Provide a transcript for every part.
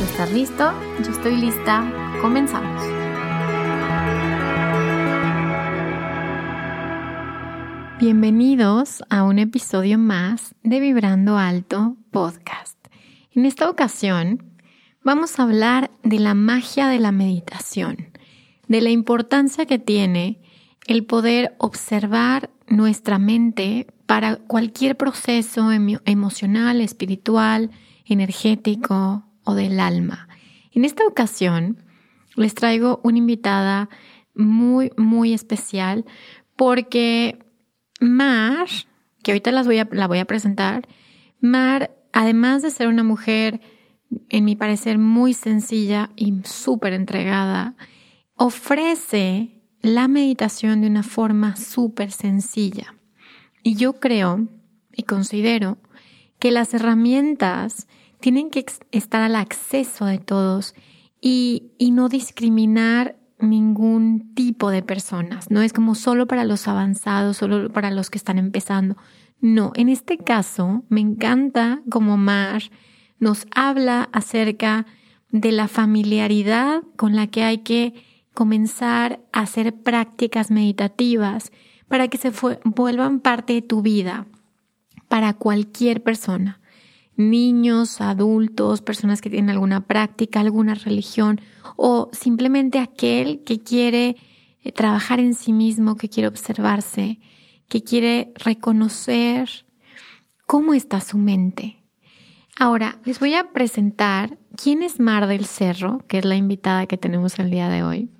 Estás listo, yo estoy lista, comenzamos. Bienvenidos a un episodio más de Vibrando Alto Podcast. En esta ocasión vamos a hablar de la magia de la meditación, de la importancia que tiene el poder observar nuestra mente para cualquier proceso emocional, espiritual, energético o del alma. En esta ocasión les traigo una invitada muy, muy especial porque Mar, que ahorita las voy a, la voy a presentar, Mar, además de ser una mujer, en mi parecer, muy sencilla y súper entregada, ofrece la meditación de una forma súper sencilla. Y yo creo y considero que las herramientas tienen que estar al acceso de todos y, y, no discriminar ningún tipo de personas. No es como solo para los avanzados, solo para los que están empezando. No, en este caso me encanta como Mar nos habla acerca de la familiaridad con la que hay que comenzar a hacer prácticas meditativas para que se vuelvan parte de tu vida, para cualquier persona, niños, adultos, personas que tienen alguna práctica, alguna religión o simplemente aquel que quiere eh, trabajar en sí mismo, que quiere observarse, que quiere reconocer cómo está su mente. Ahora, les voy a presentar quién es Mar del Cerro, que es la invitada que tenemos el día de hoy.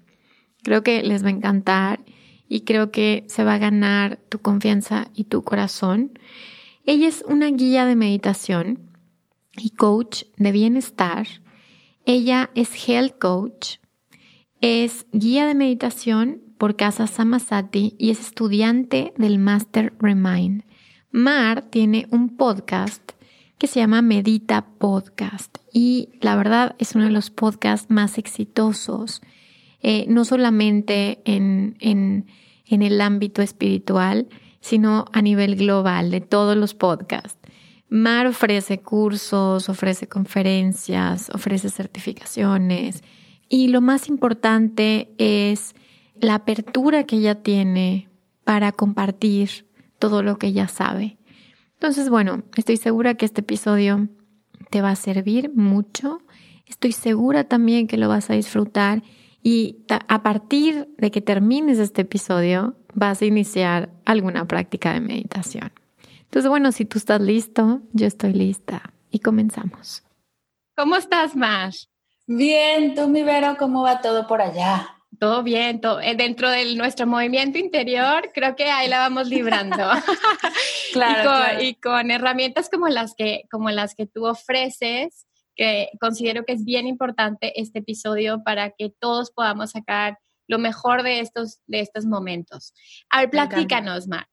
Creo que les va a encantar y creo que se va a ganar tu confianza y tu corazón. Ella es una guía de meditación y coach de bienestar. Ella es health coach, es guía de meditación por Casa Samasati y es estudiante del Master Remind. Mar tiene un podcast que se llama Medita Podcast y la verdad es uno de los podcasts más exitosos eh, no solamente en, en, en el ámbito espiritual, sino a nivel global de todos los podcasts. Mar ofrece cursos, ofrece conferencias, ofrece certificaciones y lo más importante es la apertura que ella tiene para compartir todo lo que ella sabe. Entonces, bueno, estoy segura que este episodio te va a servir mucho. Estoy segura también que lo vas a disfrutar y a partir de que termines este episodio, vas a iniciar alguna práctica de meditación. Entonces, bueno, si tú estás listo, yo estoy lista y comenzamos. ¿Cómo estás, Mar? Bien, tú, mi Vero, ¿cómo va todo por allá? Todo bien, todo, eh, dentro de nuestro movimiento interior, creo que ahí la vamos librando. claro, y, con, herramientas como las que, como las que tú ofreces, que considero que es bien importante este episodio para que todos podamos sacar lo mejor de estos, de estos momentos. A ver, platícanos, Mar.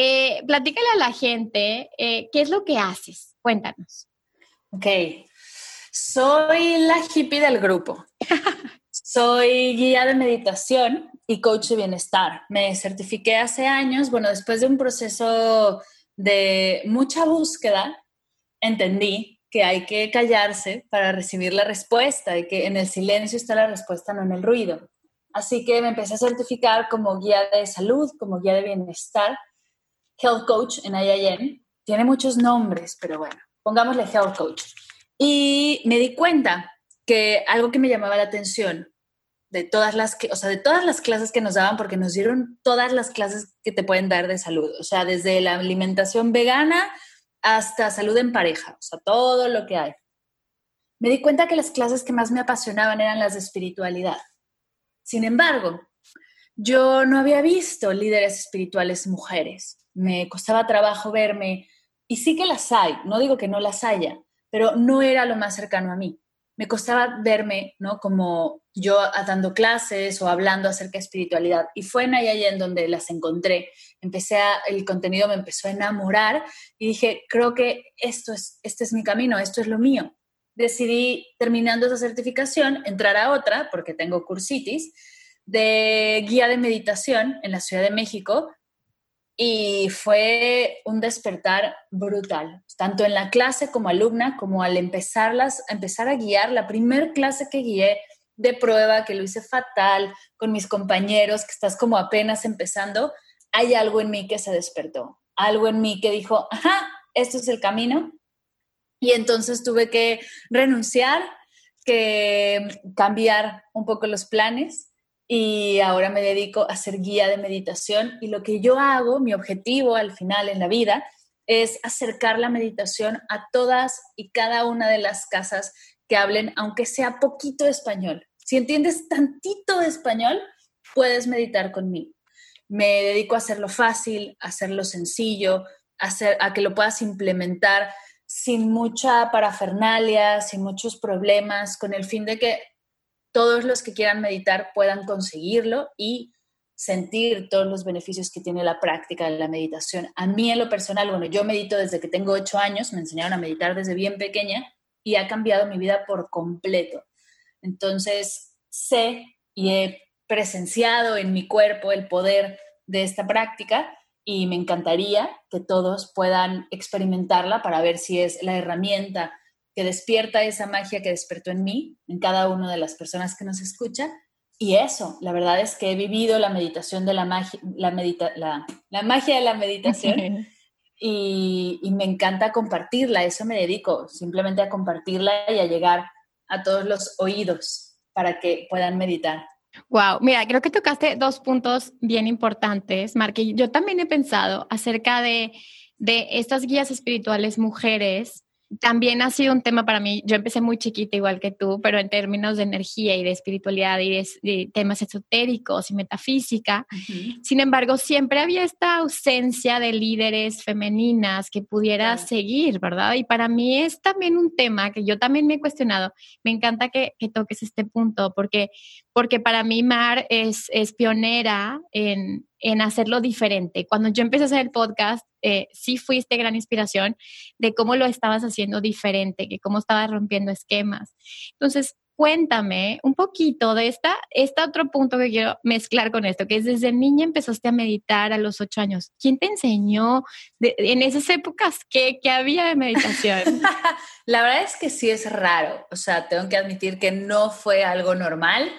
Eh, platícale a la gente eh, qué es lo que haces. Cuéntanos. Ok. Soy la hippie del grupo. Soy guía de meditación y coach de bienestar. Me certifiqué hace años, bueno, después de un proceso de mucha búsqueda, entendí que hay que callarse para recibir la respuesta y que en el silencio está la respuesta, no en el ruido. Así que me empecé a certificar como guía de salud, como guía de bienestar, health coach en IIM. Tiene muchos nombres, pero bueno, pongámosle health coach. Y me di cuenta que algo que me llamaba la atención de todas las, o sea, de todas las clases que nos daban, porque nos dieron todas las clases que te pueden dar de salud, o sea, desde la alimentación vegana hasta salud en pareja, o sea, todo lo que hay. Me di cuenta que las clases que más me apasionaban eran las de espiritualidad. Sin embargo, yo no había visto líderes espirituales mujeres. Me costaba trabajo verme, y sí que las hay, no digo que no las haya, pero no era lo más cercano a mí me costaba verme, ¿no? Como yo dando clases o hablando acerca de espiritualidad. Y fue en ahí en donde las encontré. Empecé a, el contenido me empezó a enamorar y dije, creo que esto es, este es mi camino, esto es lo mío. Decidí, terminando esa certificación, entrar a otra, porque tengo cursitis, de guía de meditación en la Ciudad de México, y fue un despertar brutal, tanto en la clase como alumna, como al empezarlas, empezar a guiar, la primer clase que guié de prueba, que lo hice fatal con mis compañeros, que estás como apenas empezando, hay algo en mí que se despertó, algo en mí que dijo, ajá, esto es el camino. Y entonces tuve que renunciar, que cambiar un poco los planes y ahora me dedico a ser guía de meditación y lo que yo hago, mi objetivo al final en la vida, es acercar la meditación a todas y cada una de las casas que hablen, aunque sea poquito español. Si entiendes tantito español, puedes meditar conmigo. Me dedico a hacerlo fácil, a hacerlo sencillo, a, hacer, a que lo puedas implementar sin mucha parafernalia, sin muchos problemas, con el fin de que todos los que quieran meditar puedan conseguirlo y sentir todos los beneficios que tiene la práctica de la meditación. A mí en lo personal, bueno, yo medito desde que tengo ocho años, me enseñaron a meditar desde bien pequeña y ha cambiado mi vida por completo. Entonces, sé y he presenciado en mi cuerpo el poder de esta práctica y me encantaría que todos puedan experimentarla para ver si es la herramienta que despierta esa magia que despertó en mí, en cada una de las personas que nos escucha. Y eso, la verdad es que he vivido la meditación de la magia, la, medita, la, magia de la meditación y, y me encanta compartirla, eso me dedico, simplemente a compartirla y a llegar a todos los oídos para que puedan meditar. Wow, mira, creo que tocaste dos puntos bien importantes, Marque. Yo también he pensado acerca de, de estas guías espirituales mujeres también ha sido un tema para mí. Yo empecé muy chiquita, igual que tú, pero en términos de energía y de espiritualidad y de, temas esotéricos y metafísica. Sin embargo, siempre había esta ausencia de líderes femeninas que pudiera seguir, ¿verdad? Y para mí es también un tema que yo también me he cuestionado. Me encanta que, que toques este punto, porque, porque para mí Mar es, es pionera en, en hacerlo diferente. Cuando yo empecé a hacer el podcast, eh, sí fuiste gran inspiración de cómo lo estabas haciendo diferente, que cómo estabas rompiendo esquemas. Entonces, cuéntame un poquito de esta, este otro punto que quiero mezclar con esto, que es desde niña empezaste a meditar a los ocho años. ¿Quién te enseñó en esas épocas qué, qué había de meditación? La verdad es que sí es raro, o sea, tengo que admitir que no fue algo normal.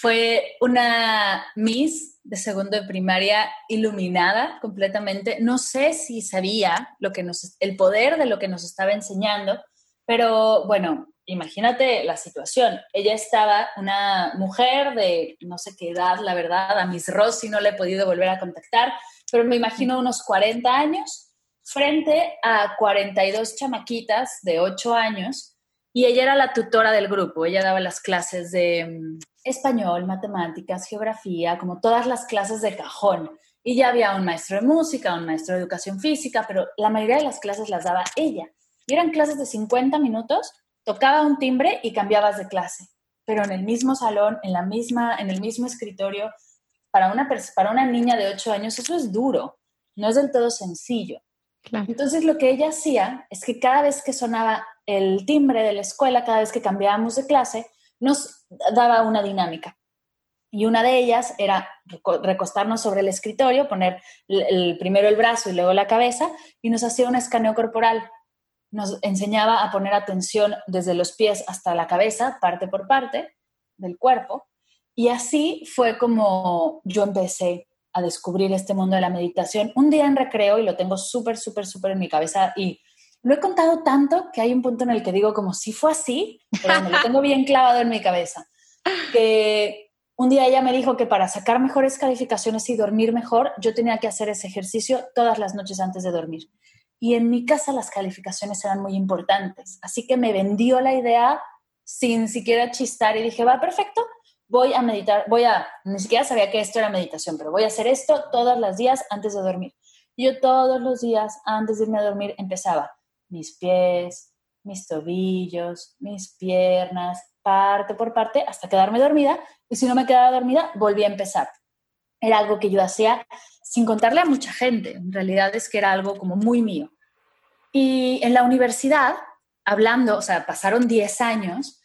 Fue una Miss de segundo de primaria iluminada completamente. No sé si sabía lo que nos, el poder de lo que nos estaba enseñando, pero bueno, imagínate la situación. Ella estaba una mujer de no sé qué edad, la verdad, a Miss Rossi no le he podido volver a contactar, pero me imagino unos 40 años frente a 42 chamaquitas de 8 años y ella era la tutora del grupo, ella daba las clases de mm, español, matemáticas, geografía, como todas las clases de cajón. Y ya había un maestro de música, un maestro de educación física, pero la mayoría de las clases las daba ella. Y eran clases de 50 minutos, tocaba un timbre y cambiabas de clase. Pero en el mismo salón, en, la misma, en el mismo escritorio, para una, para una niña de 8 años eso es duro, no es del todo sencillo. Entonces lo que ella hacía es que cada vez que sonaba el timbre de la escuela, cada vez que cambiábamos de clase, nos daba una dinámica. Y una de ellas era recostarnos sobre el escritorio, poner el, primero el brazo y luego la cabeza, y nos hacía un escaneo corporal. Nos enseñaba a poner atención desde los pies hasta la cabeza, parte por parte del cuerpo. Y así fue como yo empecé a descubrir este mundo de la meditación. Un día en recreo, y lo tengo súper, súper, súper en mi cabeza, y lo he contado tanto que hay un punto en el que digo como si fue así, pero me lo tengo bien clavado en mi cabeza, que un día ella me dijo que para sacar mejores calificaciones y dormir mejor, yo tenía que hacer ese ejercicio todas las noches antes de dormir. Y en mi casa las calificaciones eran muy importantes. Así que me vendió la idea sin siquiera chistar y dije, va, perfecto, voy a meditar, voy a, ni siquiera sabía que esto era meditación, pero voy a hacer esto todos los días antes de dormir. Yo todos los días antes de irme a dormir empezaba mis pies, mis tobillos, mis piernas, parte por parte hasta quedarme dormida. Y si no me quedaba dormida, volví a empezar. Era algo que yo hacía sin contarle a mucha gente. En realidad es que era algo como muy mío. Y en la universidad, hablando, o sea, pasaron 10 años,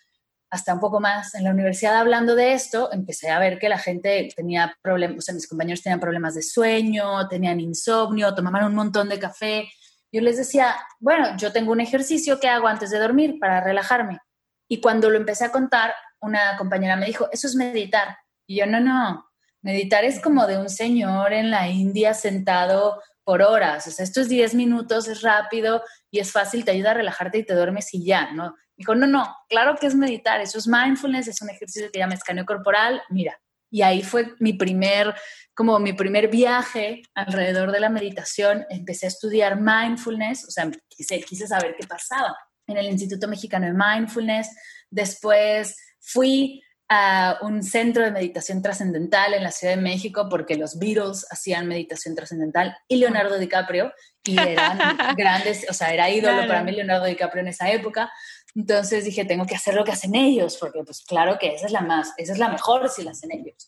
hasta un poco más, en la universidad hablando de esto, empecé a ver que la gente tenía problemas, o sea, mis compañeros tenían problemas de sueño, tenían insomnio, tomaban un montón de café. Yo les decía, bueno, yo tengo un ejercicio que hago antes de dormir para relajarme. Y cuando lo empecé a contar, una compañera me dijo, eso es meditar. Y yo, no, no, meditar es como de un señor en la India sentado por horas. O sea, estos 10 minutos es rápido y es fácil, te ayuda a relajarte y te duermes y ya, ¿no? Dijo, no, no, claro que es meditar, eso es mindfulness, es un ejercicio que llama escaneo corporal, mira. Y ahí fue mi primer, como mi primer viaje alrededor de la meditación. Empecé a estudiar mindfulness, o sea, quise, quise saber qué pasaba en el Instituto Mexicano de Mindfulness. Después fui a un centro de meditación trascendental en la Ciudad de México porque los Beatles hacían meditación trascendental y Leonardo DiCaprio y eran grandes, o sea, era ídolo para mí Leonardo DiCaprio en esa época. Entonces dije, tengo que hacer lo que hacen ellos, porque pues claro que esa es la más, esa es la mejor si la hacen ellos.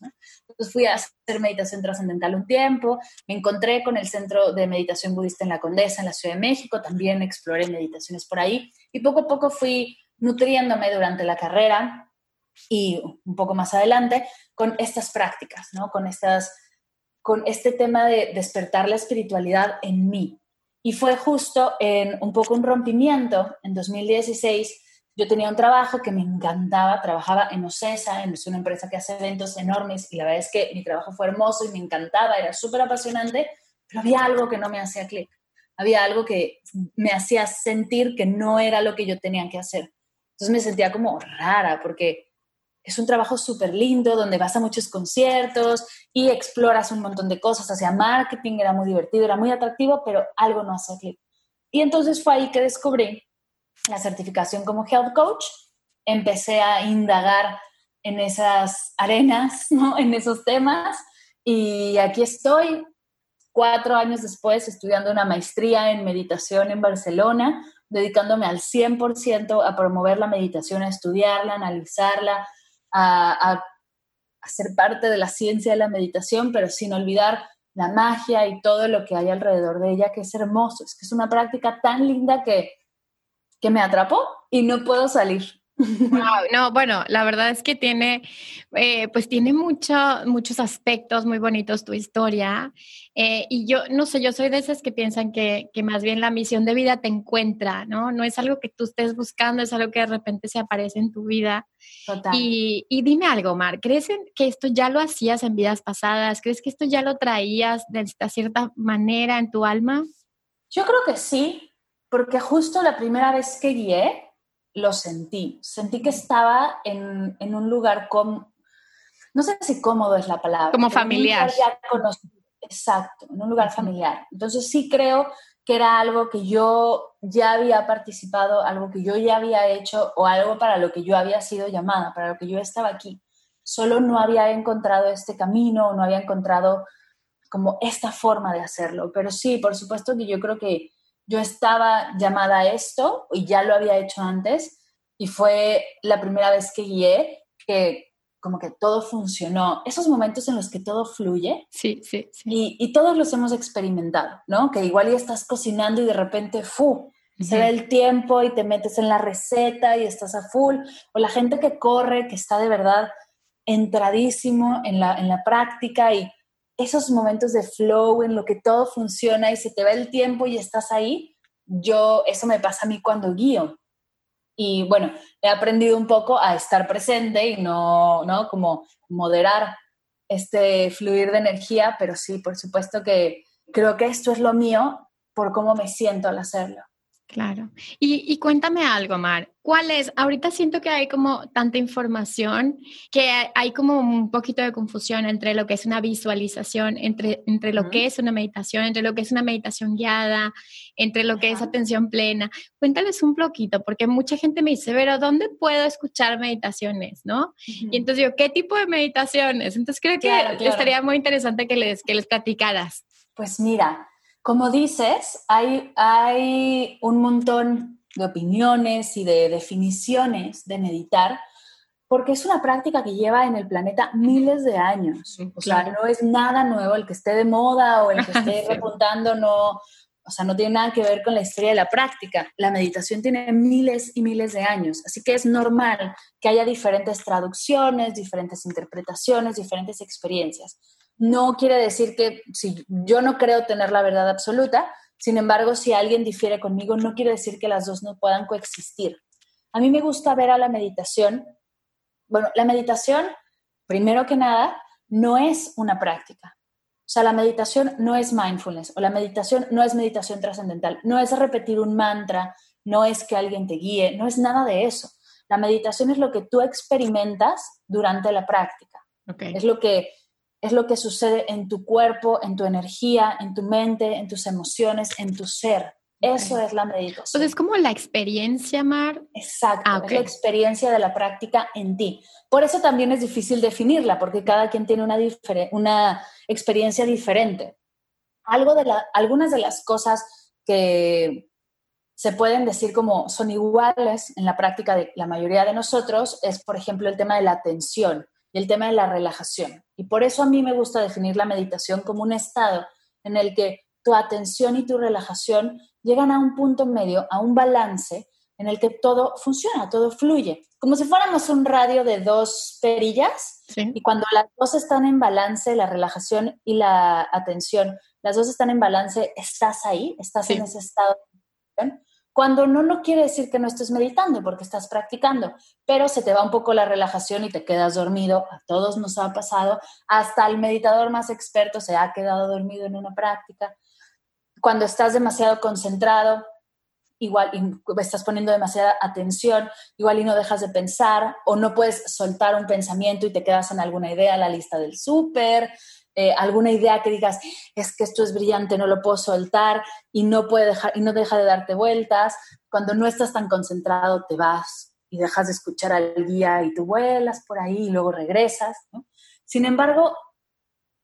Entonces fui a hacer meditación trascendental un tiempo, me encontré con el Centro de Meditación Budista en la Condesa, en la Ciudad de México, también exploré meditaciones por ahí y poco a poco fui nutriéndome durante la carrera y un poco más adelante con estas prácticas, ¿no? Con, estas, con este tema de despertar la espiritualidad en mí. Y fue justo en un poco un rompimiento en 2016. Yo tenía un trabajo que me encantaba, trabajaba en OCESA, es una empresa que hace eventos enormes y la verdad es que mi trabajo fue hermoso y me encantaba, era súper apasionante, pero había algo que no me hacía clic había algo que me hacía sentir que no era lo que yo tenía que hacer. Entonces me sentía como rara porque es un trabajo súper lindo donde vas a muchos conciertos y exploras un montón de cosas. Hacia marketing era muy divertido, era muy atractivo, pero algo no hacía clic. Y entonces fue ahí que descubrí la certificación como Health Coach. Empecé a indagar en esas arenas, ¿no? en esos temas. Y aquí estoy cuatro años después estudiando una maestría en meditación en Barcelona, dedicándome al 100% a promover la meditación, a estudiarla, a a, ser parte de la ciencia de la meditación, pero sin olvidar la magia y todo lo que hay alrededor de ella, que es hermoso. Es que es una práctica tan linda que, que me atrapó y no puedo salir. No, bueno, la verdad es que tiene, eh, pues tiene mucho, muchos aspectos muy bonitos tu historia. Eh, y yo, no sé, yo soy de esas que piensan que, que, más bien la misión de vida te encuentra, ¿no? No es algo que tú estés buscando, es algo que de repente se aparece en tu vida. Total. Y, y dime algo, Mar, ¿crees que esto ya lo hacías en vidas pasadas? ¿Crees que esto ya lo traías de esta cierta manera en tu alma? Yo creo que sí, porque justo la primera vez que guié, lo sentí. Sentí que estaba en, un lugar como, no sé si cómodo es la palabra. Como familiar. Exacto, en un lugar familiar. Entonces sí creo que era algo que yo ya había participado, algo que yo ya había hecho o algo para lo que yo había sido llamada, para lo que yo estaba aquí. Solo no había encontrado este camino, no había encontrado como esta forma de hacerlo. Pero sí, por supuesto que yo creo que yo estaba llamada a esto y ya lo había hecho antes y fue la primera vez que guié que como que todo funcionó. Esos momentos en los que todo fluye. Sí, sí, sí. Y, y todos los hemos experimentado, ¿no? Que igual ya estás cocinando y de repente, ¡fu! Se ve el tiempo y te metes en la receta y estás a full. O la gente que corre, que está de verdad entradísimo en la, en la práctica y esos momentos de flow en lo que todo funciona y se te va el tiempo y estás ahí, yo, eso me pasa a mí cuando guío. Y bueno, he aprendido un poco a estar presente y no, ¿no? Como moderar este fluir de energía, pero sí, por supuesto que creo que esto es lo mío por cómo me siento al hacerlo. Claro. Y, cuéntame algo, Mar. ¿Cuál es? Ahorita siento que hay como tanta información que hay como un poquito de confusión entre lo que es una visualización, entre, entre lo que es una meditación, entre lo que es una meditación guiada, entre lo que es atención plena. Cuéntales un poquito, porque mucha gente me dice, pero ¿dónde puedo escuchar meditaciones? ¿No? Y entonces yo, ¿qué tipo de meditaciones? Entonces creo que estaría muy interesante que les, que les platicaras. Pues mira, como dices, hay, hay un montón de opiniones y de definiciones de meditar, porque es una práctica que lleva en el planeta miles de años. O sea, no es nada nuevo, el que esté de moda o el que esté repuntando no, o sea, no tiene nada que ver con la historia de la práctica. La meditación tiene miles y miles de años, así que es normal que haya diferentes traducciones, diferentes interpretaciones, diferentes experiencias. No quiere decir que si yo no creo tener la verdad absoluta, sin embargo, si alguien difiere conmigo, no quiere decir que las dos no puedan coexistir. A mí me gusta ver a la meditación. Bueno, la meditación, primero que nada, no es una práctica. O sea, la meditación no es mindfulness o la meditación no es meditación trascendental, no es repetir un mantra, no es que alguien te guíe, no es nada de eso. La meditación es lo que tú experimentas durante la práctica. Es lo que es lo que sucede en tu cuerpo, en tu energía, en tu mente, en tus emociones, en tu ser. Eso es la meditación. Entonces es como la experiencia, Mar. Exacto, ah, es la experiencia de la práctica en ti. Por eso también es difícil definirla, porque cada quien tiene una, una experiencia diferente. Algo de la, algunas de las cosas que se pueden decir como son iguales en la práctica de la mayoría de nosotros es, por ejemplo, el tema de la atención y el tema de la relajación. Y por eso a mí me gusta definir la meditación como un estado en el que tu atención y tu relajación llegan a un punto medio, a un balance en el que todo funciona, todo fluye. Como si fuéramos un radio de dos perillas y cuando las dos están en balance, la relajación y la atención, las dos están en balance, estás ahí, estás en ese estado. Cuando no, no quiere decir que no estés meditando porque estás practicando, pero se te va un poco la relajación y te quedas dormido. A todos nos ha pasado, hasta el meditador más experto se ha quedado dormido en una práctica. Cuando estás demasiado concentrado, igual estás poniendo demasiada atención, igual y no dejas de pensar o no puedes soltar un pensamiento y te quedas en alguna idea, la lista del súper, eh, alguna idea que digas, es que esto es brillante, no lo puedo soltar y no, puede dejar, y no deja de darte vueltas. Cuando no estás tan concentrado, te vas y dejas de escuchar al guía y tú vuelas por ahí y luego regresas. Sin embargo,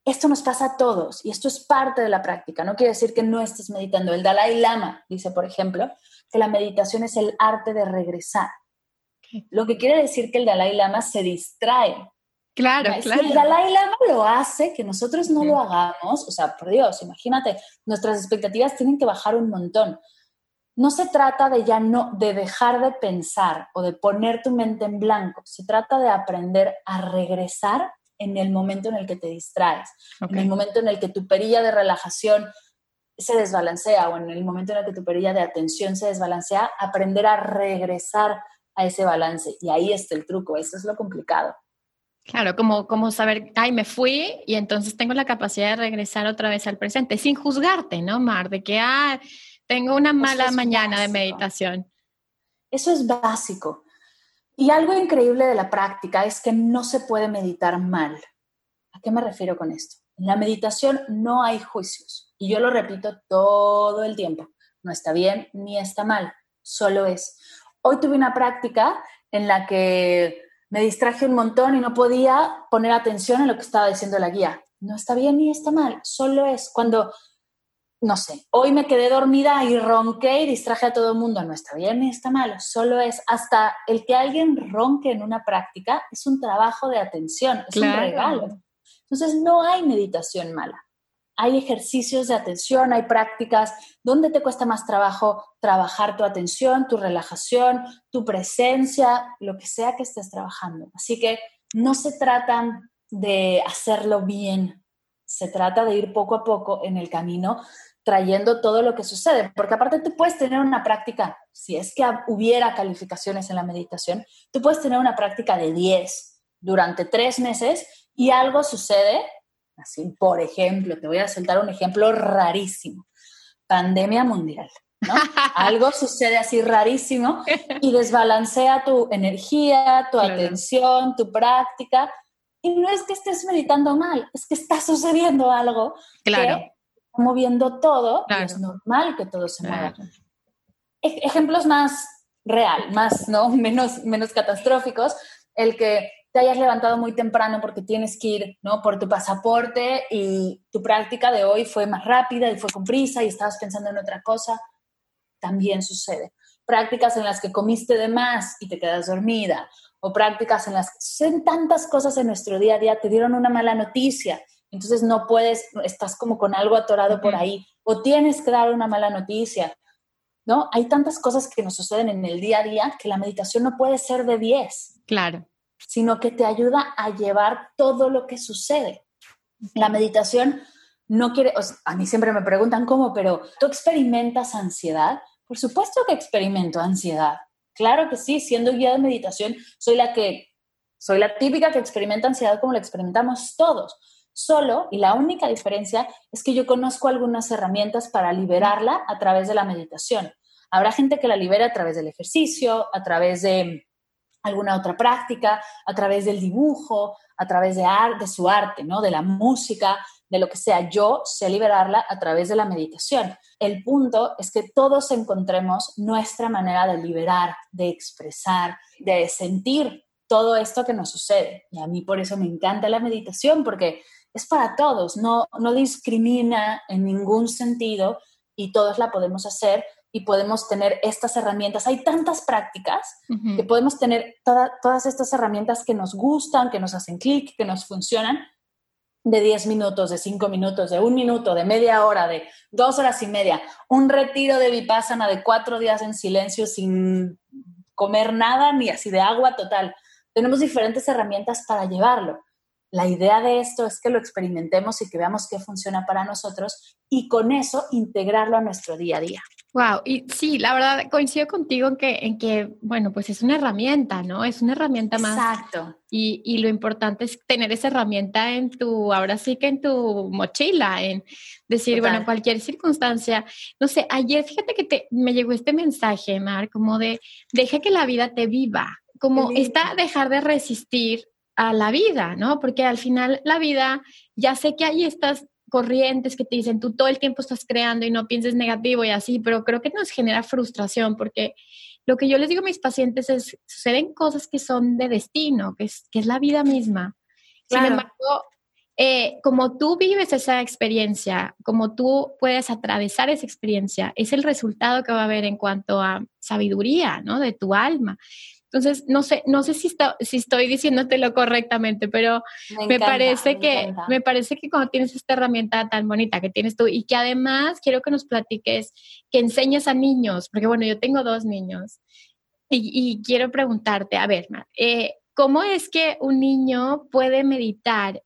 esto nos pasa a todos y esto es parte de la práctica. No quiere decir que no estés meditando. El Dalai Lama dice, por ejemplo, que la meditación es el arte de regresar. Lo que quiere decir que el Dalai Lama se distrae Claro, claro. Si el Dalai Lama lo hace, que nosotros no lo hagamos, o sea, por Dios, imagínate, nuestras expectativas tienen que bajar un montón. No se trata de ya no, de dejar de pensar o de poner tu mente en blanco, se trata de aprender a regresar en el momento en el que te distraes, en el momento en el que tu perilla de relajación se desbalancea o en el momento en el que tu perilla de atención se desbalancea, aprender a regresar a ese balance. Y ahí está el truco, eso es lo complicado. Claro, como, como saber, ay, me fui y entonces tengo la capacidad de regresar otra vez al presente, sin juzgarte, ¿no, Mar? De que, ah, tengo una mala mañana de meditación. Eso es básico. Y algo increíble de la práctica es que no se puede meditar mal. ¿A qué me refiero con esto? En la meditación no hay juicios. Y yo lo repito todo el tiempo. No está bien ni está mal, solo es. Hoy tuve una práctica en la que me distraje un montón y no podía poner atención en lo que estaba diciendo la guía. No está bien ni está mal, solo es cuando, no sé, hoy me quedé dormida y ronqué y distraje a todo el mundo. No está bien ni está mal, solo es hasta el que alguien ronque en una práctica es un trabajo de atención, es un regalo. Entonces no hay meditación mala hay ejercicios de atención, hay prácticas donde te cuesta más trabajo trabajar tu atención, tu relajación, tu presencia, lo que sea que estés trabajando. Así que no se tratan de hacerlo bien, se trata de ir poco a poco en el camino trayendo todo lo que sucede, porque aparte tú puedes tener una práctica, si es que hubiera calificaciones en la meditación, tú puedes tener una práctica de 10 durante tres meses y algo sucede Así, por ejemplo, te voy a soltar un ejemplo rarísimo. Pandemia mundial. ¿no? Algo sucede así rarísimo y desbalancea tu energía, tu atención, tu práctica. Y no es que estés meditando mal, es que está sucediendo algo claro. que está moviendo todo y es normal que todo se mueva. Ejemplos más real, más, ¿no? Menos, menos catastróficos, el que te hayas levantado muy temprano porque tienes que ir, ¿no? Por tu pasaporte y tu práctica de hoy fue más rápida y fue con prisa y estabas pensando en otra cosa, también sucede. Prácticas en las que comiste de más y te quedas dormida, o prácticas en las que suceden tantas cosas en nuestro día a día, te dieron una mala noticia, entonces no puedes, estás como con algo atorado por ahí, o tienes que dar una mala noticia, ¿no? Hay tantas cosas que nos suceden en el día a día que la meditación no puede ser de 10. Claro sino que te ayuda a llevar todo lo que sucede. La meditación no quiere, a mí siempre me preguntan cómo, pero ¿tú experimentas ansiedad? Por supuesto que experimento ansiedad. Claro que sí, siendo guía de meditación, soy la que, soy la típica que experimenta ansiedad como la experimentamos todos. Solo, y la única diferencia es que yo conozco algunas herramientas para liberarla a través de la meditación. Habrá gente que la libera a través del ejercicio, a través de alguna otra práctica, a través del dibujo, a través de, de su arte, ¿no? de la música, de lo que sea. Yo sé liberarla a través de la meditación. El punto es que todos encontremos nuestra manera de liberar, de expresar, de sentir todo esto que nos sucede. Y a mí por eso me encanta la meditación, porque es para todos, no, no discrimina en ningún sentido y todos la podemos hacer y podemos tener estas herramientas. Hay tantas prácticas que podemos tener todas estas herramientas que nos gustan, que nos hacen clic, que nos funcionan de 10 minutos, de 5 minutos, de un minuto, de media hora, de dos horas y media, un retiro de vipassana de cuatro días en silencio sin comer nada ni así de agua total. Tenemos diferentes herramientas para llevarlo. La idea de esto es que lo experimentemos y que veamos qué funciona para nosotros y con eso integrarlo a nuestro día a día. Wow, y sí, la verdad coincido contigo en que, en que, bueno, pues es una herramienta, ¿no? Es una herramienta más. Exacto. Y, y, lo importante es tener esa herramienta en tu, ahora sí que en tu mochila, en decir, bueno, cualquier circunstancia. No sé, ayer fíjate que te, me llegó este mensaje, Mar, como de, deja que la vida te viva, como está dejar de resistir a la vida, ¿no? Porque al final la vida, ya sé que hay estas corrientes que te dicen, tú todo el tiempo estás creando y no pienses negativo y así, pero creo que nos genera frustración porque lo que yo les digo a mis pacientes es, suceden cosas que son de destino, que es, que es la vida misma. Sin embargo, eh, como tú vives esa experiencia, como tú puedes atravesar esa experiencia, es el resultado que va a haber en cuanto a sabiduría, ¿no? De tu alma. Entonces, no sé, no sé si, está, si estoy diciéndotelo correctamente, pero me, parece que me parece que cuando tienes esta herramienta tan bonita que tienes tú y que además quiero que nos platiques, que enseñes a niños, porque bueno, yo tengo dos niños y, quiero preguntarte, a ver, eh, ¿cómo es que un niño puede meditar?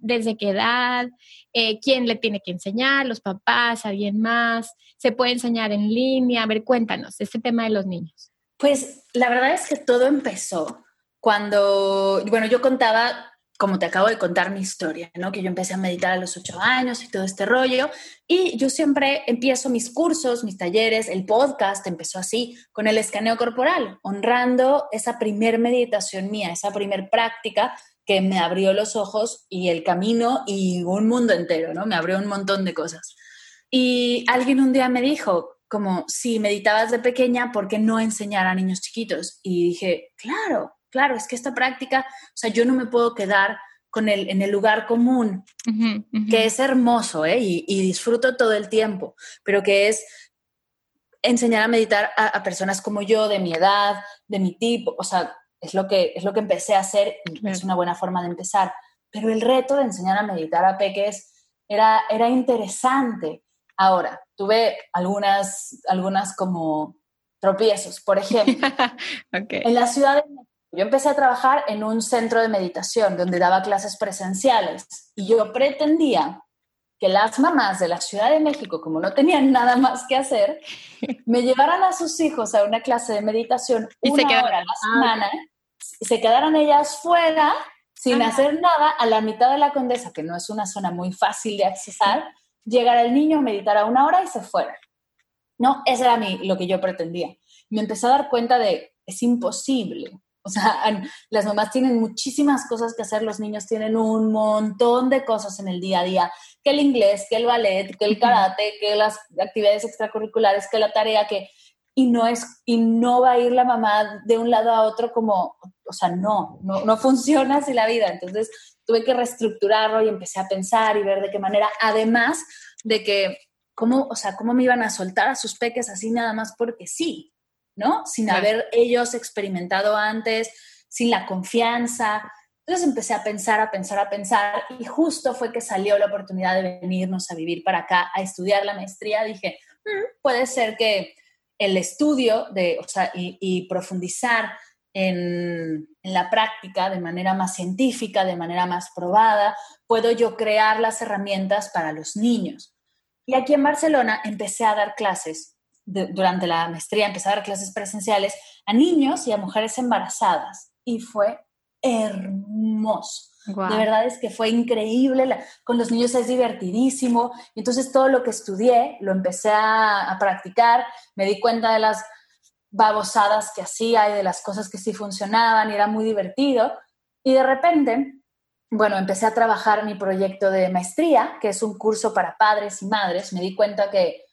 ¿Desde qué edad? Eh, ¿Quién le tiene que enseñar? ¿Los papás? ¿Alguien más? ¿Se puede enseñar en línea? A ver, cuéntanos, este tema de los niños. Pues la verdad es que todo empezó cuando, bueno, yo contaba, como te acabo de contar mi historia, ¿no? Que yo empecé a meditar a los ocho años y todo este rollo. Y yo siempre empiezo mis cursos, mis talleres, el podcast empezó así, con el escaneo corporal, honrando esa primer meditación mía, esa primer práctica que me abrió los ojos y el camino y un mundo entero, ¿no? Me abrió un montón de cosas. Y alguien un día me dijo, como si meditabas de pequeña, ¿por qué no enseñar a niños chiquitos? Y dije, claro, claro, es que esta práctica, o sea, yo no me puedo quedar con el, en el lugar común, que es hermoso ¿eh? y, disfruto todo el tiempo, pero que es enseñar a meditar a, personas como yo, de mi edad, de mi tipo, o sea, es lo que, es lo que empecé a hacer es una buena forma de empezar. Pero el reto de enseñar a meditar a peques era, era interesante. Ahora, tuve algunas, algunas como tropiezos. Por ejemplo, en la ciudad de México, yo empecé a trabajar en un centro de meditación donde daba clases presenciales y yo pretendía que las mamás de la Ciudad de México, como no tenían nada más que hacer, me llevaran a sus hijos a una clase de meditación y una se hora a la semana, y se quedaran ellas fuera sin hacer nada a la mitad de la Condesa, que no es una zona muy fácil de accesar, llegar el niño, meditar a una hora y se fuera. No, eso era mi, lo que yo pretendía. Me empecé a dar cuenta de, es imposible. O sea, las mamás tienen muchísimas cosas que hacer, los niños tienen un montón de cosas en el día a día, que el inglés, que el ballet, que el karate, que las actividades extracurriculares, que la tarea, que y no es y no va a ir la mamá de un lado a otro como, o sea, no, no, no funciona así la vida. Entonces tuve que reestructurarlo y empecé a pensar y ver de qué manera, además de que cómo, o sea, cómo me iban a soltar a sus peques así nada más porque sí, ¿no? Sin haber ellos experimentado antes, sin la confianza. Entonces empecé a pensar, a pensar, a pensar y justo fue que salió la oportunidad de venirnos a vivir para acá, a estudiar la maestría. Dije, mm, puede ser que el estudio de, o sea, y, profundizar en, en, la práctica de manera más científica, de manera más probada, puedo yo crear las herramientas para los niños. Y aquí en Barcelona empecé a dar clases, durante la maestría empecé a dar clases presenciales a niños y a mujeres embarazadas. Y fue hermoso. De verdad es que fue increíble. con los niños es divertidísimo. Y entonces todo lo que estudié lo empecé a, practicar. Me di cuenta de las babosadas que hacía y de las cosas que sí funcionaban y era muy divertido. Y de repente, bueno, empecé a trabajar mi proyecto de maestría, que es un curso para padres y madres. Me di cuenta que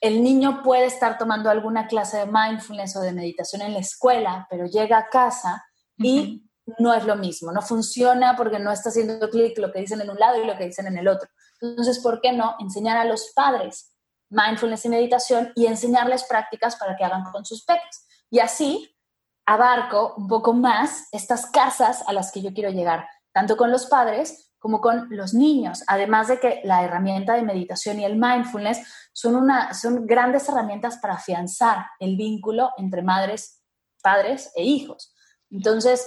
el niño puede estar tomando alguna clase de mindfulness o de meditación en la escuela, pero llega a casa y no es lo mismo, no funciona porque no está haciendo clic lo que dicen en un lado y lo que dicen en el otro. Entonces, ¿por qué no enseñar a los padres mindfulness y meditación y enseñarles prácticas para que hagan con sus peques? Y así abarco un poco más estas casas a las que yo quiero llegar, tanto con los padres como con los niños, además de que la herramienta de meditación y el mindfulness son, una, son grandes herramientas para afianzar el vínculo entre madres, padres e hijos. Entonces,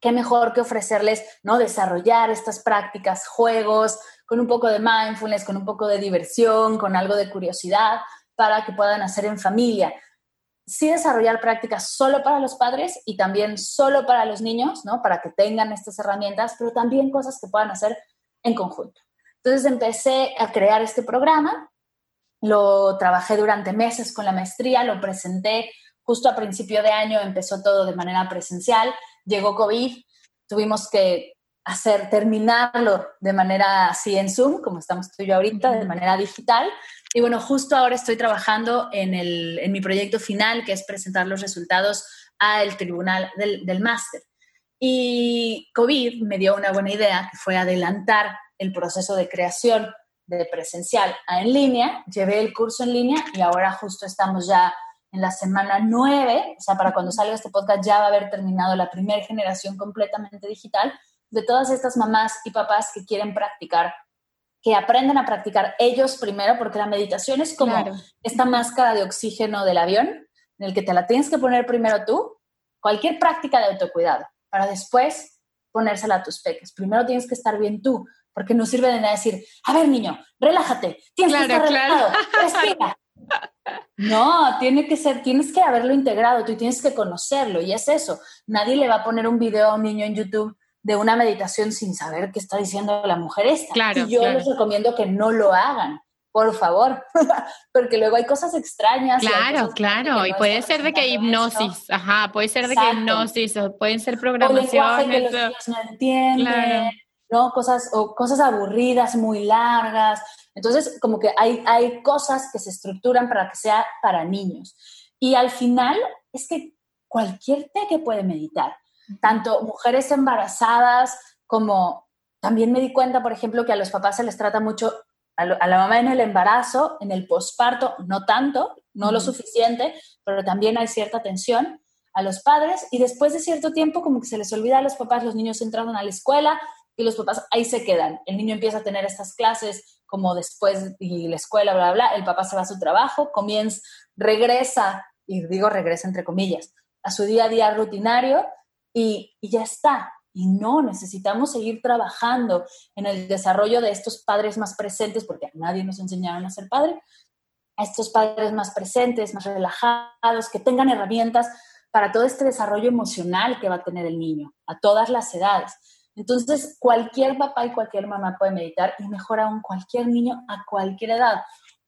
qué mejor que ofrecerles, ¿no? Desarrollar estas prácticas, juegos, con un poco de mindfulness, con un poco de diversión, con algo de curiosidad, para que puedan hacer en familia. Sí desarrollar prácticas solo para los padres y también solo para los niños, ¿no? Para que tengan estas herramientas, pero también cosas que puedan hacer en conjunto. Entonces empecé a crear este programa, lo trabajé durante meses con la maestría, lo presenté justo a principio de año, empezó todo de manera presencial, llegó COVID, tuvimos que hacer, terminarlo de manera así en Zoom, como estamos tú y yo ahorita, de manera digital. Y bueno, justo ahora estoy trabajando en, el, en mi proyecto final, que es presentar los resultados al tribunal del, del máster. Y COVID me dio una buena idea, que fue adelantar el proceso de creación de presencial a en línea. Llevé el curso en línea y ahora justo estamos ya en la semana 9, o sea, para cuando salga este podcast ya va a haber terminado la primera generación completamente digital de todas estas mamás y papás que quieren practicar, que aprenden a practicar ellos primero, porque la meditación es como esta máscara de oxígeno del avión, en el que te la tienes que poner primero tú, cualquier práctica de autocuidado, para después ponérsela a tus peques. Primero tienes que estar bien tú, porque no sirve de nada decir, a ver niño, relájate, tienes que estar relajado, respira, no, tiene que ser, tienes que haberlo integrado, tú tienes que conocerlo y es eso. Nadie le va a poner un video a un niño en YouTube de una meditación sin saber qué está diciendo la mujer esta. Claro, y yo les recomiendo que no lo hagan, por favor, porque luego hay cosas extrañas. Claro, claro, y puede ser de que hipnosis, ajá, puede ser de que hipnosis, o pueden ser programaciones. que los niños no entienden, ¿no? Cosas, o cosas aburridas, muy largas. Entonces, como que hay, hay cosas que se estructuran para que sea para niños. Y al final es que cualquier que puede meditar, tanto mujeres embarazadas como también me di cuenta, por ejemplo, que a los papás se les trata mucho, a, la mamá en el embarazo, en el posparto, no tanto, no lo suficiente, pero también hay cierta tensión a los padres. Y después de cierto tiempo como que se les olvida a los papás, los niños entraron a la escuela y los papás ahí se quedan. El niño empieza a tener estas clases como después y la escuela, bla, bla, el papá se va a su trabajo, comienza, regresa, y digo regresa entre comillas, a su día a día rutinario y, ya está. Y no, necesitamos seguir trabajando en el desarrollo de estos padres más presentes, porque a nadie nos enseñaron a ser padre, a estos padres más presentes, más relajados, que tengan herramientas para todo este desarrollo emocional que va a tener el niño, a todas las edades. Entonces, cualquier papá y cualquier mamá puede meditar y mejor aún cualquier niño a cualquier edad.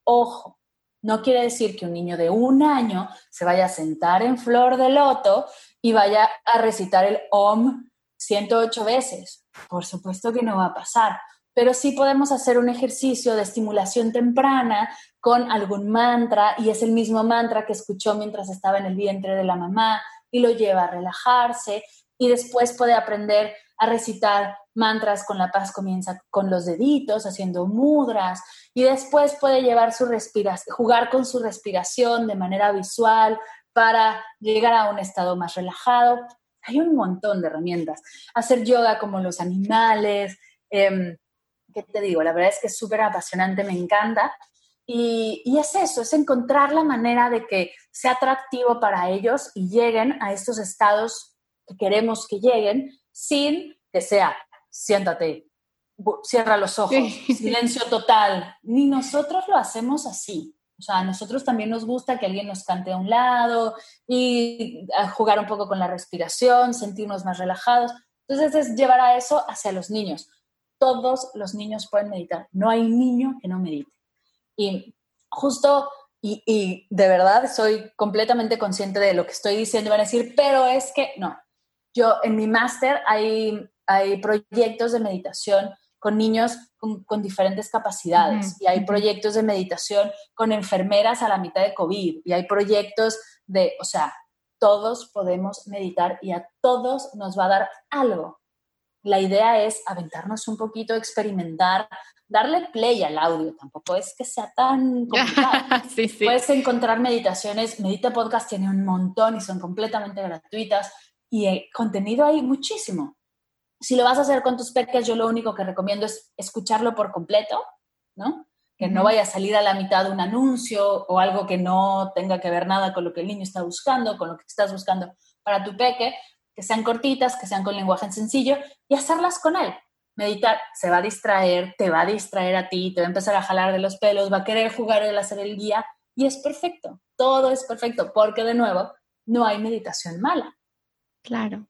Ojo, No quiere decir que un niño de un año se vaya a sentar en flor de loto y vaya a recitar el OM 108 veces. Por supuesto que no va a pasar, pero sí podemos hacer un ejercicio de estimulación temprana con algún mantra y es el mismo mantra que escuchó mientras estaba en el vientre de la mamá y lo lleva a relajarse y después puede aprender a recitar mantras con la paz comienza con los deditos, haciendo mudras, y después puede llevar su respiración, jugar con su respiración de manera visual para llegar a un estado más relajado. Hay un montón de herramientas. Hacer yoga como los animales. Em, ¿Qué te digo? La verdad es que es súper apasionante, me encanta. Y, y, es eso, es encontrar la manera de que sea atractivo para ellos y lleguen a estos estados que queremos que lleguen sin que sea, siéntate, cierra los ojos, silencio total. Ni nosotros lo hacemos así. O sea, a nosotros también nos gusta que alguien nos cante a un lado y jugar un poco con la respiración, sentirnos más relajados. Entonces es llevar a eso hacia los niños. Todos los niños pueden meditar. No hay niño que no medite. Y justo, y, y de verdad soy completamente consciente de lo que estoy diciendo. Van a decir, pero es que no. Yo en mi máster hay, hay proyectos de meditación con niños con, diferentes capacidades. Y hay proyectos de meditación con enfermeras a la mitad de COVID y hay proyectos de, o sea, todos podemos meditar y a todos nos va a dar algo. La idea es aventarnos un poquito, experimentar, darle play al audio, tampoco es que sea tan complicado. Puedes encontrar meditaciones, Medita Podcast tiene un montón y son completamente gratuitas. Y el contenido hay muchísimo si lo vas a hacer con tus peques, yo lo único que recomiendo es escucharlo por completo, ¿no? Que no vaya a salir a la mitad de un anuncio o algo que no tenga que ver nada con lo que el niño está buscando, con lo que estás buscando para tu peque, que sean cortitas, que sean con lenguaje sencillo y hacerlas con él. Meditar, se va a distraer, te va a distraer a ti, te va a empezar a jalar de los pelos, va a querer jugar el hacer el guía y es perfecto, todo es perfecto, porque de nuevo, no hay meditación mala. Claro.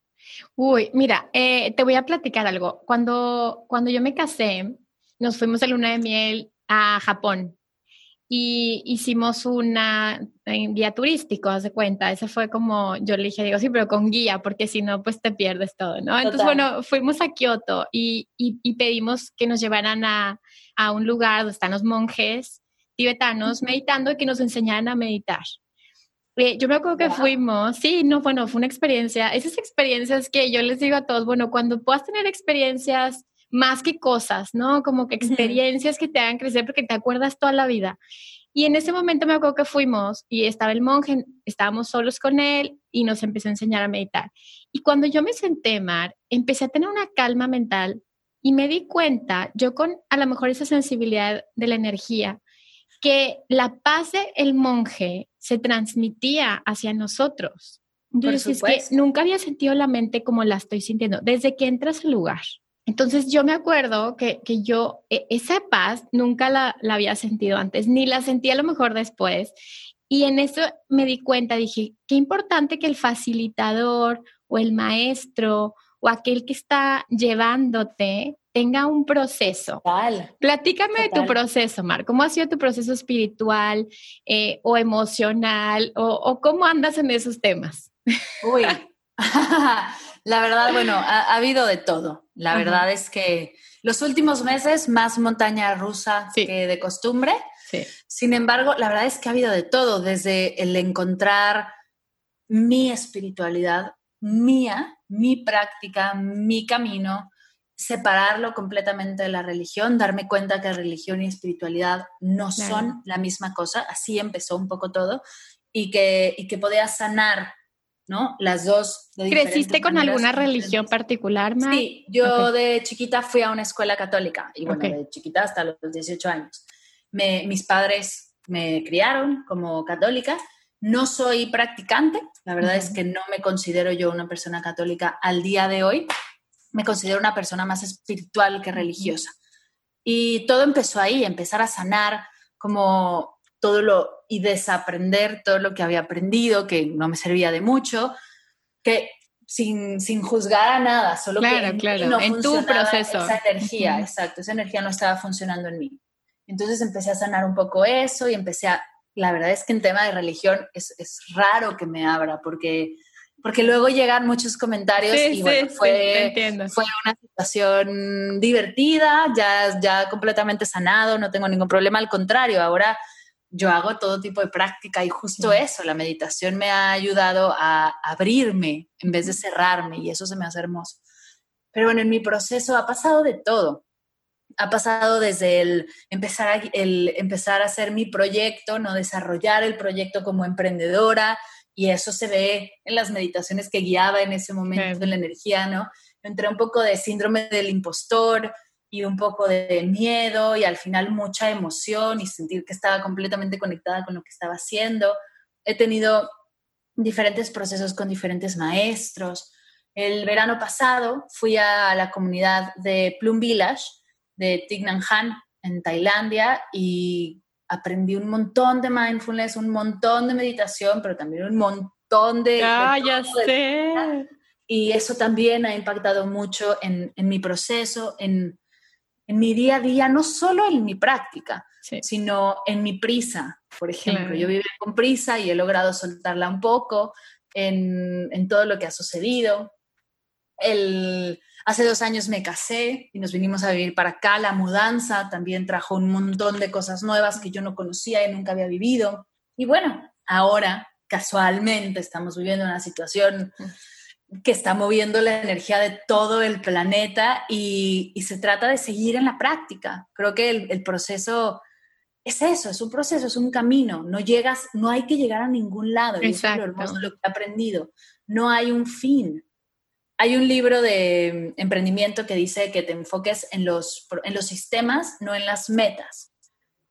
Uy, mira, eh, te voy a platicar algo. Cuando, cuando yo me casé, nos fuimos de luna de miel a Japón y hicimos una guía turístico, haz de cuenta. Eso fue como, yo le dije, digo, sí, pero con guía, porque si no, pues te pierdes todo, ¿no? Entonces, bueno, fuimos a Kioto y, y, pedimos que nos llevaran a, a, un lugar donde están los monjes tibetanos meditando y que nos enseñaran a meditar. Yo me acuerdo que fuimos, sí, no, bueno, fue una experiencia, esas experiencias que yo les digo a todos, bueno, cuando puedas tener experiencias más que cosas, ¿no? Como que experiencias que te hagan crecer porque te acuerdas toda la vida. Y en ese momento me acuerdo que fuimos y estaba el monje, estábamos solos con él y nos empezó a enseñar a meditar. Y cuando yo me senté, Mar, empecé a tener una calma mental y me di cuenta, yo con a lo mejor esa sensibilidad de la energía, que la paz del monje se transmitía hacia nosotros. Yo es que nunca había sentido la mente como la estoy sintiendo desde que entras al lugar. Entonces yo me acuerdo que, que yo e, esa paz nunca la, la, había sentido antes, ni la sentí a lo mejor después. Y en eso me di cuenta, dije, qué importante que el facilitador o el maestro o aquel que está llevándote tenga un proceso. Platícame de tu proceso, Mar. ¿Cómo ha sido tu proceso espiritual eh, o emocional o, cómo andas en esos temas? Uy, la verdad, bueno, ha, habido de todo. La verdad es que los últimos meses más montaña rusa que de costumbre. Sin embargo, la verdad es que ha habido de todo, desde el encontrar mi espiritualidad mía, mi práctica, mi camino, separarlo completamente de la religión, darme cuenta que religión y espiritualidad no son la misma cosa, así empezó un poco todo, y que, y que podía sanar, ¿no? Las dos. ¿Creciste con alguna religión particular, Sí, yo de chiquita fui a una escuela católica, y bueno, de chiquita hasta los 18 años. Me, mis padres me criaron como católica, no soy practicante, la verdad es que no me considero yo una persona católica al día de hoy, me considero una persona más espiritual que religiosa. Y todo empezó ahí, empezar a sanar como todo lo y desaprender todo lo que había aprendido, que no me servía de mucho, que sin, sin juzgar a nada, solo que no en tu proceso. Esa energía, exacto, esa energía no estaba funcionando en mí. Entonces empecé a sanar un poco eso y empecé a la verdad es que en tema de religión es, es raro que me abra porque porque luego llegan muchos comentarios y bueno, fue, fue una situación divertida, ya, ya completamente sanado, no tengo ningún problema, al contrario, ahora yo hago todo tipo de práctica y justo eso, la meditación me ha ayudado a abrirme en vez de cerrarme y eso se me hace hermoso. Pero bueno, en mi proceso ha pasado de todo. Ha pasado desde el empezar a, el empezar a hacer mi proyecto, no desarrollar el proyecto como emprendedora, y eso se ve en las meditaciones que guiaba en ese momento, en la energía, ¿no? Entré un poco de síndrome del impostor y un poco de miedo y al final mucha emoción y sentir que estaba completamente conectada con lo que estaba haciendo. He tenido diferentes procesos con diferentes maestros. El verano pasado fui a la comunidad de Plum Village de Thich Nhat Hanh en Tailandia y aprendí un montón de mindfulness, un montón de meditación, pero también un montón de... Ah, ya sé. Y eso también ha impactado mucho en, en mi proceso, en, en, mi día a día, no solo en mi práctica, sino en mi prisa. Por ejemplo, yo vivía con prisa y he logrado soltarla un poco en, en todo lo que ha sucedido. El, Hace dos años me casé y nos vinimos a vivir para acá. La mudanza también trajo un montón de cosas nuevas que yo no conocía y nunca había vivido. Y bueno, ahora casualmente estamos viviendo una situación que está moviendo la energía de todo el planeta y, se trata de seguir en la práctica. Creo que el, proceso es eso, es un proceso, es un camino. No llegas, no hay que llegar a ningún lado. Exacto. es lo que he aprendido. No hay un fin. Hay un libro de emprendimiento que dice que te enfoques en los, en los sistemas, no en las metas.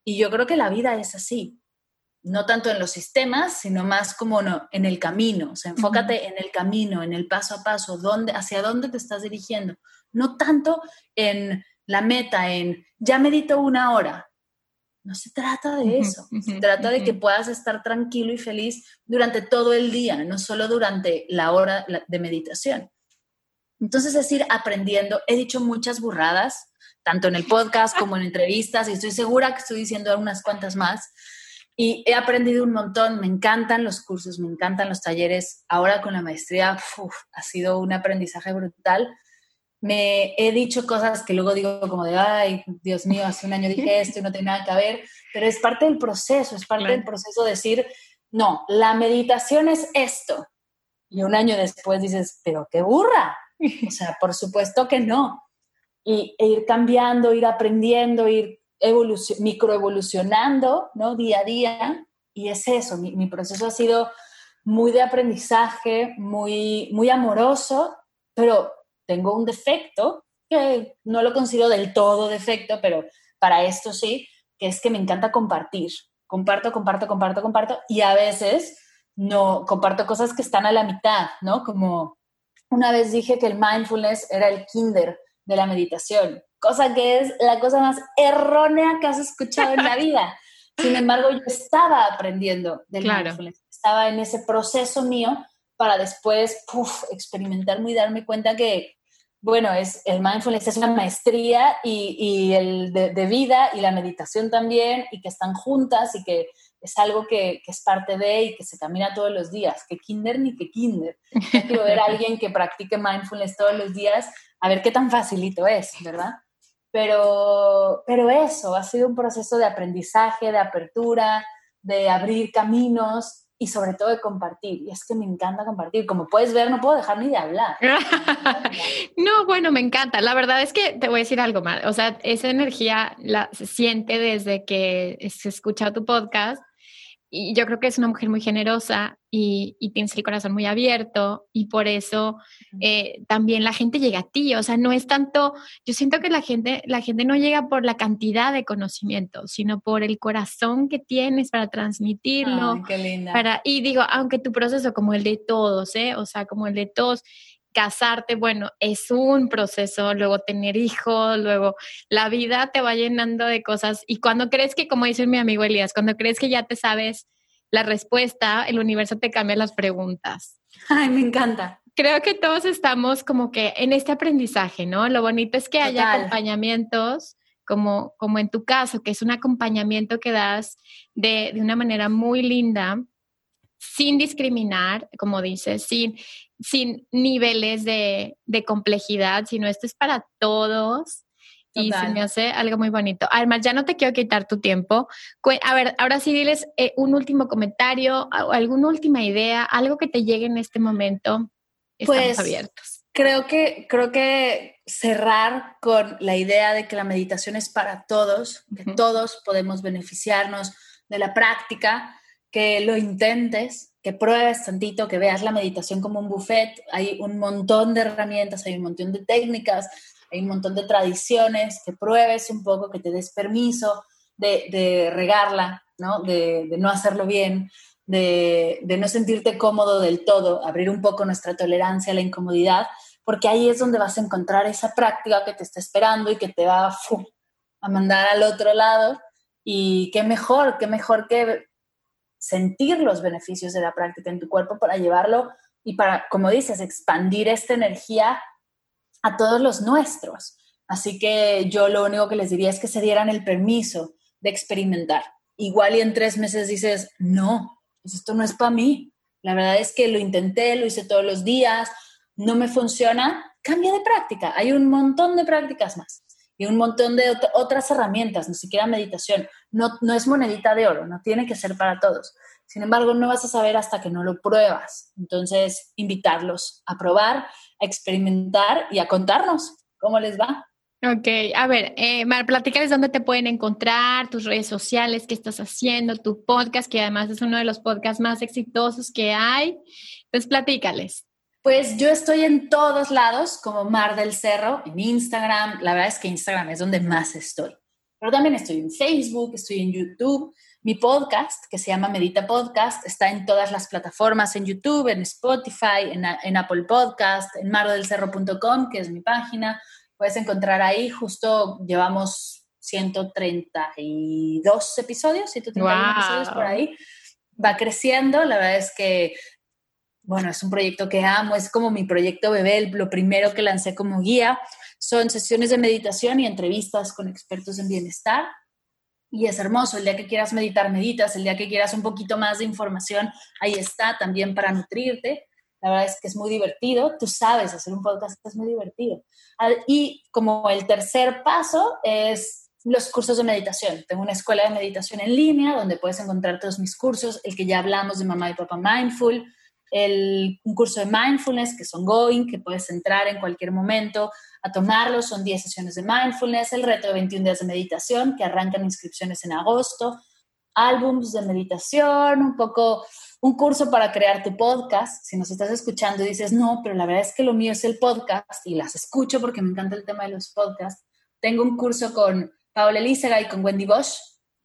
Y yo creo que la vida es así. No tanto en los sistemas, sino más como no, en el camino. O sea, enfócate en el camino, en el paso a paso, dónde, hacia dónde te estás dirigiendo. No tanto en la meta, en ya medito una hora. No se trata de eso. se trata de que puedas estar tranquilo y feliz durante todo el día, no solo durante la hora de meditación. Entonces es ir aprendiendo. He dicho muchas burradas, tanto en el podcast como en entrevistas, y estoy segura que estoy diciendo unas cuantas más. Y he aprendido un montón, me encantan los cursos, me encantan los talleres. Ahora con la maestría ha sido un aprendizaje brutal. Me he dicho cosas que luego digo como de, ay, Dios mío, hace un año dije esto y no tiene nada que ver, pero es parte del proceso, es parte del proceso decir, no, la meditación es esto. Y un año después dices, pero qué burra, o sea, por supuesto que no. Y, e ir cambiando, ir aprendiendo, ir microevolucionando, ¿no? Día a día. Y es eso, mi, mi, proceso ha sido muy de aprendizaje, muy, muy amoroso, pero tengo un defecto que no lo considero del todo defecto, pero para esto sí, que es que me encanta compartir. Comparto, comparto, comparto, comparto y a veces no comparto cosas que están a la mitad, ¿no? Como una vez dije que el mindfulness era el kinder de la meditación, cosa que es la cosa más errónea que has escuchado en la vida. Sin embargo, yo estaba aprendiendo del mindfulness, estaba en ese proceso mío para después experimentar y darme cuenta que, bueno, es, el mindfulness es una maestría y, el de, vida y la meditación también, y que están juntas y que es algo que, es parte de y que se camina todos los días, que kinder ni que kinder. quiero ver a alguien que practique mindfulness todos los días, a ver qué tan facilito es, ¿verdad? Pero, pero eso, ha sido un proceso de aprendizaje, de apertura, de abrir caminos y sobre todo de compartir. Y es que me encanta compartir. Como puedes ver, no puedo dejar ni de hablar. no, bueno, me encanta. La verdad es que te voy a decir algo más. O sea, esa energía la, se siente desde que se escucha tu podcast y yo creo que es una mujer muy generosa y, y tienes el corazón muy abierto y por eso eh, también la gente llega a ti, o sea, no es tanto, yo siento que la gente, la gente no llega por la cantidad de conocimiento, sino por el corazón que tienes para transmitirlo. qué linda. Para, y digo, aunque tu proceso como el de todos, ¿eh? o sea, como el de todos, casarte, bueno, es un proceso, luego tener hijos, luego la vida te va llenando de cosas y cuando crees que, como dice mi amigo Elías, cuando crees que ya te sabes la respuesta, el universo te cambia las preguntas. Ay, me encanta. Creo que todos estamos como que en este aprendizaje, ¿no? Lo bonito es que haya acompañamientos como, como en tu caso, que es un acompañamiento que das de, de una manera muy linda, sin discriminar, como dices, sin, sin niveles de, de complejidad, sino esto es para todos y se me hace algo muy bonito. Además, ya no te quiero quitar tu tiempo. A ver, ahora sí diles eh, un último comentario, alguna última idea, algo que te llegue en este momento. Estamos pues, abiertos. Creo que, creo que cerrar con la idea de que la meditación es para todos, que todos podemos beneficiarnos de la práctica, que lo intentes, que pruebes tantito, que veas la meditación como un buffet. Hay un montón de herramientas, hay un montón de técnicas, hay un montón de tradiciones, que pruebes un poco, que te des permiso de, regarla, ¿no? De, no hacerlo bien, de, no sentirte cómodo del todo, abrir un poco nuestra tolerancia a la incomodidad, porque ahí es donde vas a encontrar esa práctica que te está esperando y que te va a mandar al otro lado. Y qué mejor, qué mejor que sentir los beneficios de la práctica en tu cuerpo para llevarlo y para, como dices, expandir esta energía a todos los nuestros. Así que yo lo único que les diría es que se dieran el permiso de experimentar. Igual y en tres meses dices, no, pues esto no es para mí. La verdad es que lo intenté, lo hice todos los días, no me funciona, cambia de práctica. Hay un montón de prácticas más y un montón de otras herramientas, ni siquiera meditación. No, no es monedita de oro, no tiene que ser para todos. Sin embargo, no vas a saber hasta que no lo pruebas. Entonces, invitarlos a probar, a experimentar y a contarnos cómo les va. Ok, a ver, eh, Mar, platícales dónde te pueden encontrar, tus redes sociales, qué estás haciendo, tu podcast, que además es uno de los podcasts más exitosos que hay. Entonces, platícales. Pues yo estoy en todos lados, como Mar del Cerro, en Instagram. La verdad es que Instagram es donde más estoy. Pero también estoy en Facebook, estoy en YouTube. Mi podcast, que se llama Medita Podcast, está en todas las plataformas, en YouTube, en Spotify, en, Apple Podcast, en mardelcerro.com, que es mi página. Puedes encontrar ahí, justo llevamos 132 episodios, 131 episodios por ahí. Va creciendo, la verdad es que, bueno, es un proyecto que amo, es como mi proyecto bebé, lo primero que lancé como guía. Son sesiones de meditación y entrevistas con expertos en bienestar y es hermoso. El día que quieras meditar, meditas. El día que quieras un poquito más de información, ahí está también para nutrirte. La verdad es que es muy divertido. Tú sabes hacer un podcast, es muy divertido. Y como el tercer paso es los cursos de meditación. Tengo una escuela de meditación en línea donde puedes encontrar todos mis cursos, el que ya hablamos de mamá y papá mindful, el, un curso de mindfulness que son going, que puedes entrar en cualquier momento a tomarlo, son 10 sesiones de mindfulness, el reto de 21 días de meditación, que arrancan inscripciones en agosto, álbums de meditación, un poco un curso para crear tu podcast. Si nos estás escuchando y dices, no, pero la verdad es que lo mío es el podcast y las escucho porque me encanta el tema de los podcasts, tengo un curso con Paola Elízaga y con Wendy Bosch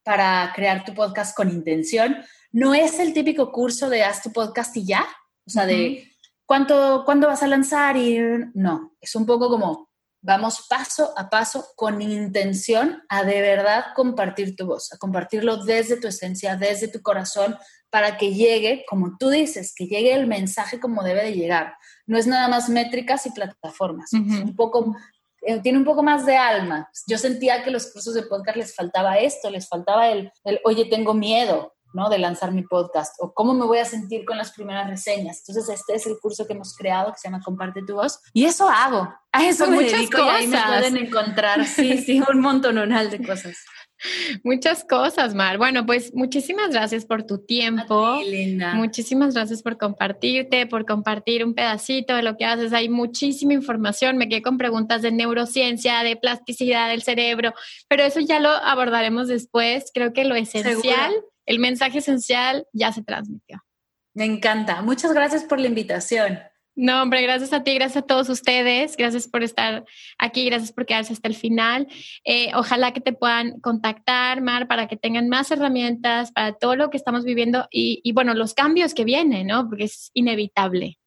para crear tu podcast con intención. No es el típico curso de haz tu podcast y ya, o sea, de ¿cuánto, cuándo vas a lanzar y no, es un poco como vamos paso a paso con intención a de verdad compartir tu voz, a compartirlo desde tu esencia, desde tu corazón, para que llegue, como tú dices, que llegue el mensaje como debe de llegar. No es nada más métricas y plataformas, un poco, eh, tiene un poco más de alma. Yo sentía que los cursos de podcast les faltaba esto, les faltaba el, el oye, tengo miedo, ¿no? De lanzar mi podcast o cómo me voy a sentir con las primeras reseñas. Entonces, este es el curso que hemos creado que se llama Comparte tu voz y eso hago. A eso me muchas dedico cosas. y ahí me pueden encontrar, sí, sí, un montonal de cosas. Muchas cosas, Mar. Bueno, pues muchísimas gracias por tu tiempo. linda. Muchísimas gracias por compartirte, por compartir un pedacito de lo que haces. Hay muchísima información. Me quedé con preguntas de neurociencia, de plasticidad del cerebro, pero eso ya lo abordaremos después. Creo que lo esencial el mensaje esencial ya se transmitió. Me encanta. Muchas gracias por la invitación. No, hombre, gracias a ti, gracias a todos ustedes, gracias por estar aquí, gracias por quedarse hasta el final. Eh, ojalá que te puedan contactar, Mar, para que tengan más herramientas para todo lo que estamos viviendo y, bueno, los cambios que vienen, ¿no? Porque es inevitable.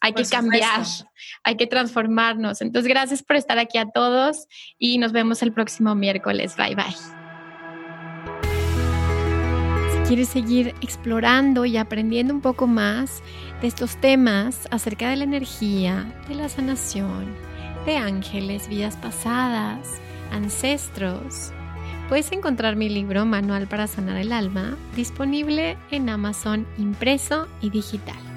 Hay que cambiar, hay que transformarnos. Entonces, gracias por estar aquí a todos y nos vemos el próximo miércoles. Bye, bye quieres seguir explorando y aprendiendo un poco más de estos temas acerca de la energía, de la sanación, de ángeles, vidas pasadas, ancestros, puedes encontrar mi libro Manual para Sanar el Alma disponible en Amazon impreso y digital.